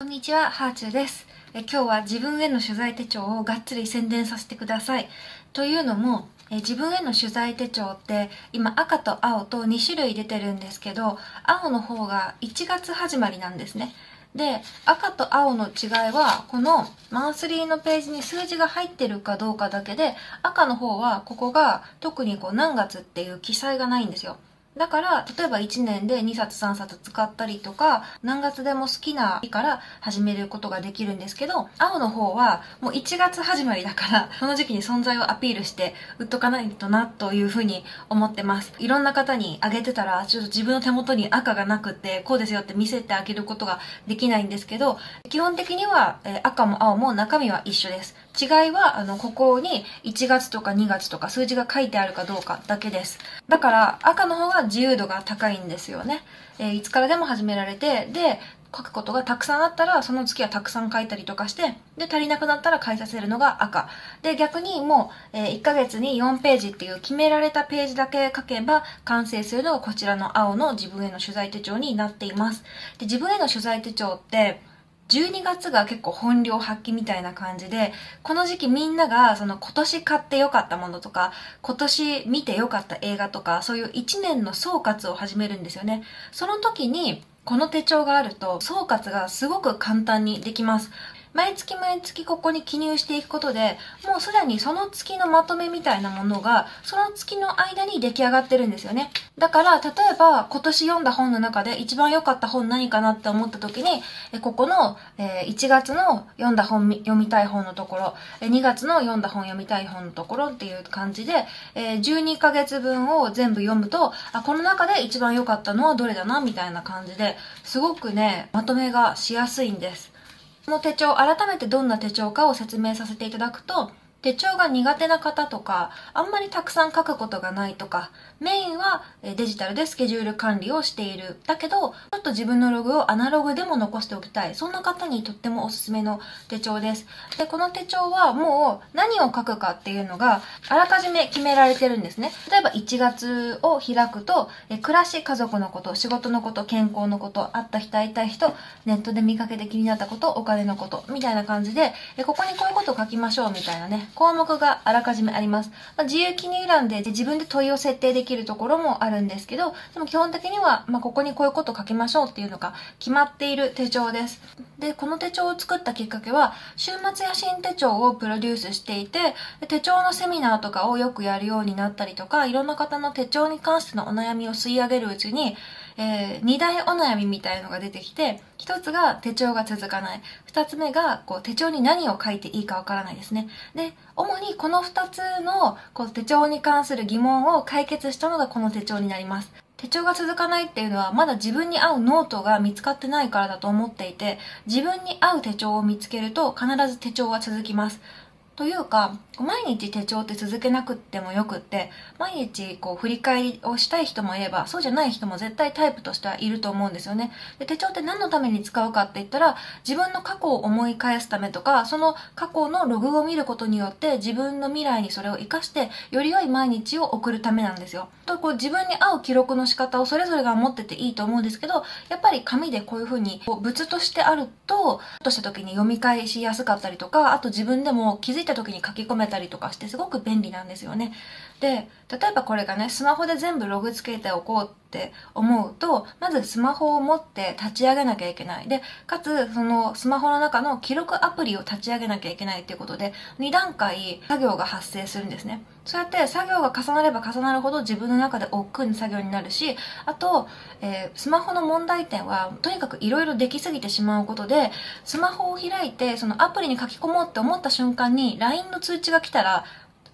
こんにちは、ハーチューです。え今日は自分への取材手帳をがっつり宣伝させてください。というのも、え自分への取材手帳って今赤と青と2種類出てるんですけど、青の方が1月始まりなんですね。で、赤と青の違いは、このマンスリーのページに数字が入ってるかどうかだけで、赤の方はここが特にこう何月っていう記載がないんですよ。だから、例えば1年で2冊3冊使ったりとか、何月でも好きな日から始めることができるんですけど、青の方はもう1月始まりだから、その時期に存在をアピールして売っとかないとなというふうに思ってます。いろんな方にあげてたら、ちょっと自分の手元に赤がなくて、こうですよって見せてあげることができないんですけど、基本的には、え赤も青も中身は一緒です。違いは、あの、ここに1月とか2月とか数字が書いてあるかどうかだけです。だから、赤の方が自由度が高いんですよね。えー、いつからでも始められて、で、書くことがたくさんあったら、その月はたくさん書いたりとかして、で、足りなくなったら書いさせるのが赤。で、逆にもう、えー、1ヶ月に4ページっていう決められたページだけ書けば完成するのがこちらの青の自分への取材手帳になっています。で、自分への取材手帳って、12月が結構本領発揮みたいな感じで、この時期みんながその今年買って良かったものとか、今年見て良かった映画とか、そういう1年の総括を始めるんですよね。その時に、この手帳があると総括がすごく簡単にできます。毎月毎月ここに記入していくことで、もうすでにその月のまとめみたいなものが、その月の間に出来上がってるんですよね。だから、例えば今年読んだ本の中で一番良かった本何かなって思った時に、ここの1月の読んだ本、読みたい本のところ、2月の読んだ本読みたい本のところっていう感じで、12ヶ月分を全部読むと、あ、この中で一番良かったのはどれだなみたいな感じで、すごくね、まとめがしやすいんです。この手帳、改めてどんな手帳かを説明させていただくと、手帳が苦手な方とか、あんまりたくさん書くことがないとか、メインはデジタルでスケジュール管理をしている。だけど、ちょっと自分のログをアナログでも残しておきたい。そんな方にとってもおすすめの手帳です。で、この手帳はもう何を書くかっていうのが、あらかじめ決められてるんですね。例えば1月を開くと、え暮らし、家族のこと、仕事のこと、健康のこと、会った人、会いたい人、ネットで見かけて気になったこと、お金のこと、みたいな感じで、ここにこういうことを書きましょうみたいなね、項目があらかじめあります。まあ、自由記入欄で自分で問いを設定できるところもあるんですけど、でも基本的には、まあ、ここにこういうこと書きましょうっていうのが決まっている手帳です。で、この手帳を作ったきっかけは、週末や新手帳をプロデュースしていて、手帳のセミナーとかをよくやるようになったりとか、いろんな方の手帳に関してのお悩みを吸い上げるうちに、えー、二大お悩みみたいのが出てきて、一つが手帳が続かない。二つ目が、こう、手帳に何を書いていいかわからないですね。で、主にこの二つの、こう、手帳に関する疑問を解決したのがこの手帳になります。手帳が続かないっていうのはまだ自分に合うノートが見つかってないからだと思っていて自分に合う手帳を見つけると必ず手帳は続きますというか、毎日手帳って続けなくってもよくって、毎日こう振り返りをしたい人もいれば、そうじゃない人も絶対タイプとしてはいると思うんですよね。で手帳って何のために使うかって言ったら、自分の過去を思い返すためとか、その過去のログを見ることによって自分の未来にそれを活かして、より良い毎日を送るためなんですよ。とこう自分に合う記録の仕方をそれぞれが持ってていいと思うんですけど、やっぱり紙でこういう風にこう物としてあると、とした時に読み返しやすかったりとか、あと自分でも気づいた時に書き込めたりとかしてすごく便利なんですよね。で、例えばこれがね、スマホで全部ログつけておこうって思うと、まずスマホを持って立ち上げなきゃいけない。で、かつ、そのスマホの中の記録アプリを立ち上げなきゃいけないっていうことで、2段階作業が発生するんですね。そうやって作業が重なれば重なるほど自分の中で億劫な作業になるし、あと、えー、スマホの問題点は、とにかく色々できすぎてしまうことで、スマホを開いて、そのアプリに書き込もうって思った瞬間に、LINE の通知が来たら、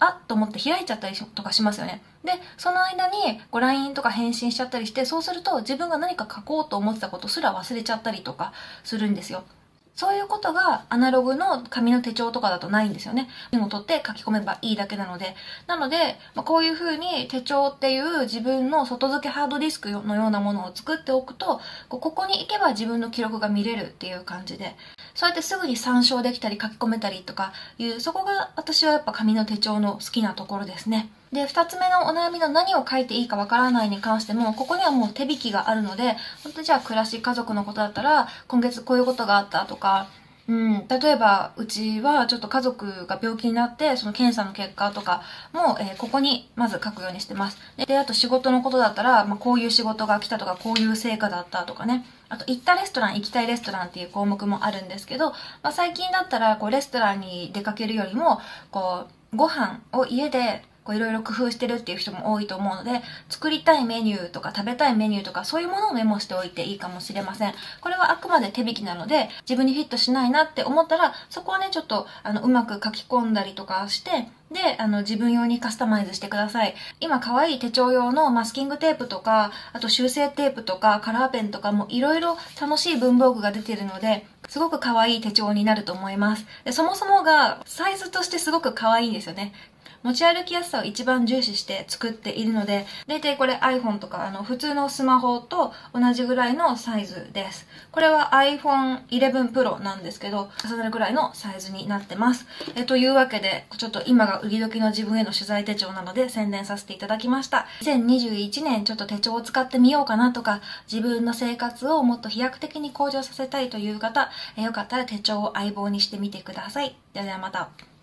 あっと思って開いちゃったりとかしますよね。で、その間にこう LINE とか返信しちゃったりして、そうすると自分が何か書こうと思ってたことすら忘れちゃったりとかするんですよ。そういうことがアナログの紙の手帳とかだとないんですよね。メモ取って書き込めばいいだけなので。なので、まあ、こういう風に手帳っていう自分の外付けハードディスクのようなものを作っておくと、ここに行けば自分の記録が見れるっていう感じで、そうやってすぐに参照できたり書き込めたりとかいう、そこが私はやっぱ紙の手帳の好きなところですね。で、二つ目のお悩みの何を書いていいかわからないに関しても、ここにはもう手引きがあるので、本当じゃあ暮らし家族のことだったら、今月こういうことがあったとか、うん、例えば、うちはちょっと家族が病気になって、その検査の結果とかも、えー、ここにまず書くようにしてます。で、あと仕事のことだったら、まあ、こういう仕事が来たとか、こういう成果だったとかね。あと、行ったレストラン、行きたいレストランっていう項目もあるんですけど、まあ、最近だったら、こう、レストランに出かけるよりも、こう、ご飯を家でこういろいろ工夫してるっていう人も多いと思うので、作りたいメニューとか食べたいメニューとかそういうものをメモしておいていいかもしれません。これはあくまで手引きなので、自分にフィットしないなって思ったら、そこはね、ちょっとあのうまく書き込んだりとかして、で、あの、自分用にカスタマイズしてください。今、可愛い手帳用のマスキングテープとか、あと修正テープとか、カラーペンとかもいろいろ楽しい文房具が出てるので、すごく可愛い手帳になると思います。でそもそもが、サイズとしてすごく可愛いんですよね。持ち歩きやすさを一番重視して作っているので、大体これ iPhone とかあの普通のスマホと同じぐらいのサイズです。これは iPhone 11 Pro なんですけど、重なるぐらいのサイズになってます。えというわけで、ちょっと今が売り時の自分への取材手帳なので宣伝させていただきました。2021年ちょっと手帳を使ってみようかなとか、自分の生活をもっと飛躍的に向上させたいという方、えよかったら手帳を相棒にしてみてください。ではではまた。